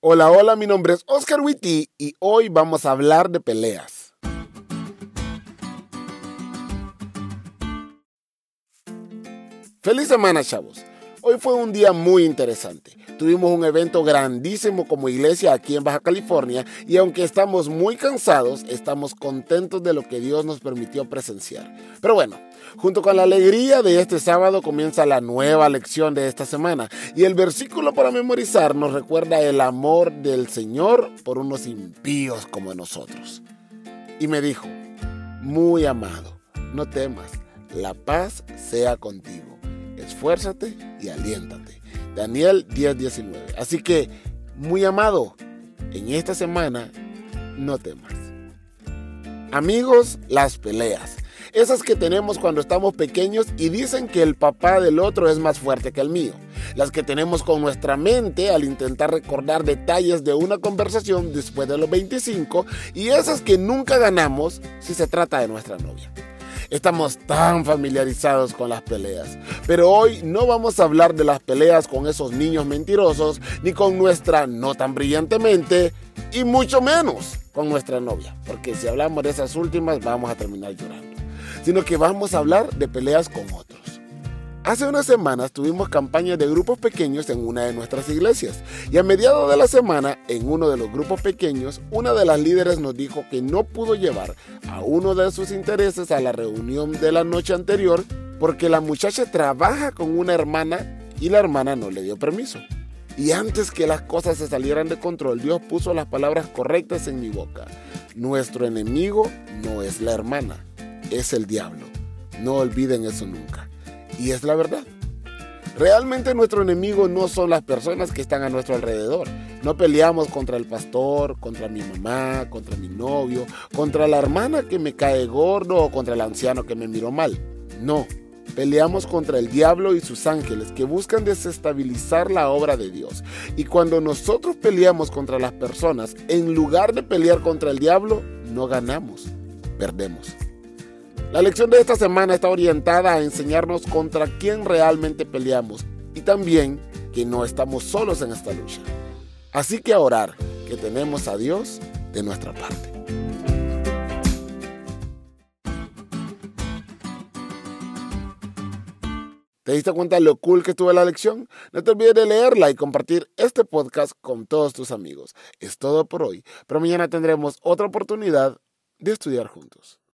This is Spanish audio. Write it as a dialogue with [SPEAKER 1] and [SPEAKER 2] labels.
[SPEAKER 1] Hola, hola, mi nombre es Oscar Witty y hoy vamos a hablar de peleas. Feliz semana, chavos. Hoy fue un día muy interesante. Tuvimos un evento grandísimo como iglesia aquí en Baja California y aunque estamos muy cansados, estamos contentos de lo que Dios nos permitió presenciar. Pero bueno, junto con la alegría de este sábado comienza la nueva lección de esta semana y el versículo para memorizar nos recuerda el amor del Señor por unos impíos como nosotros. Y me dijo, muy amado, no temas, la paz sea contigo. Esfuérzate y aliéntate. Daniel 10:19. Así que, muy amado, en esta semana no temas. Amigos, las peleas. Esas que tenemos cuando estamos pequeños y dicen que el papá del otro es más fuerte que el mío. Las que tenemos con nuestra mente al intentar recordar detalles de una conversación después de los 25 y esas que nunca ganamos si se trata de nuestra novia. Estamos tan familiarizados con las peleas. Pero hoy no vamos a hablar de las peleas con esos niños mentirosos, ni con nuestra no tan brillantemente, y mucho menos con nuestra novia. Porque si hablamos de esas últimas vamos a terminar llorando. Sino que vamos a hablar de peleas con otros. Hace unas semanas tuvimos campañas de grupos pequeños en una de nuestras iglesias y a mediados de la semana, en uno de los grupos pequeños, una de las líderes nos dijo que no pudo llevar a uno de sus intereses a la reunión de la noche anterior porque la muchacha trabaja con una hermana y la hermana no le dio permiso. Y antes que las cosas se salieran de control, Dios puso las palabras correctas en mi boca. Nuestro enemigo no es la hermana, es el diablo. No olviden eso nunca. Y es la verdad. Realmente nuestro enemigo no son las personas que están a nuestro alrededor. No peleamos contra el pastor, contra mi mamá, contra mi novio, contra la hermana que me cae gordo o contra el anciano que me miró mal. No, peleamos contra el diablo y sus ángeles que buscan desestabilizar la obra de Dios. Y cuando nosotros peleamos contra las personas, en lugar de pelear contra el diablo, no ganamos, perdemos. La lección de esta semana está orientada a enseñarnos contra quién realmente peleamos y también que no estamos solos en esta lucha. Así que a orar, que tenemos a Dios de nuestra parte. ¿Te diste cuenta de lo cool que estuvo la lección? No te olvides de leerla y compartir este podcast con todos tus amigos. Es todo por hoy, pero mañana tendremos otra oportunidad de estudiar juntos.